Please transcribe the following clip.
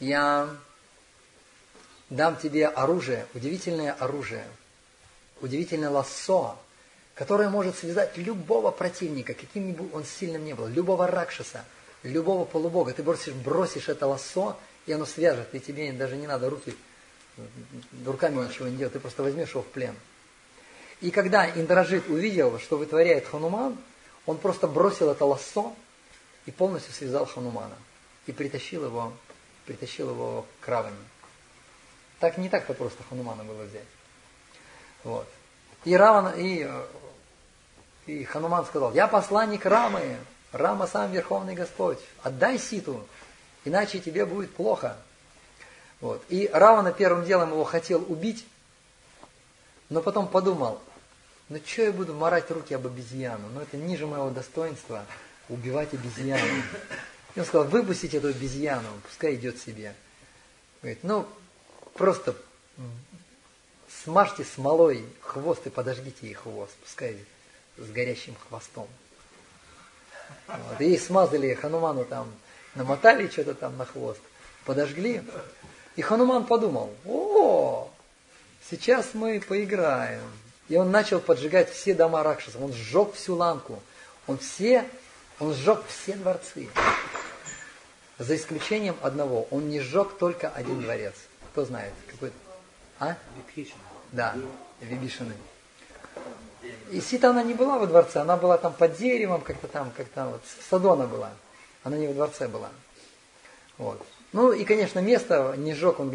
я дам тебе оружие, удивительное оружие, удивительное лассо, которое может связать любого противника, каким бы он сильным не был, любого ракшаса, любого полубога. Ты бросишь, бросишь это лассо, и оно свяжет, и тебе даже не надо руки, руками ничего не делать, ты просто возьмешь его в плен. И когда Индрожит увидел, что вытворяет Хануман, он просто бросил это лассо и полностью связал Ханумана. И притащил его, притащил его к Раване. Так не так-то просто Ханумана было взять. Вот. И Раван, и, и Хануман сказал, я посланник Рамы, Рама сам Верховный Господь, отдай Ситу, иначе тебе будет плохо. Вот. И Равана первым делом его хотел убить, но потом подумал, ну что я буду морать руки об обезьяну? Ну это ниже моего достоинства убивать обезьяну. И он сказал, выпустите эту обезьяну, пускай идет себе. Говорит, ну просто смажьте смолой хвост и подожгите ей хвост, пускай с горящим хвостом. Вот. И смазали Хануману там, намотали что-то там на хвост, подожгли. И Хануман подумал, о, сейчас мы поиграем. И он начал поджигать все дома Ракшасов. Он сжег всю ланку. Он все, он сжег все дворцы. За исключением одного. Он не сжег только один дворец. Кто знает? Какой? А? Вибхишина. Да, Вибишины. И Сита она не была во дворце, она была там под деревом, как-то там, как то вот, в саду она была. Она не во дворце была. Вот. Ну и, конечно, место не сжег он где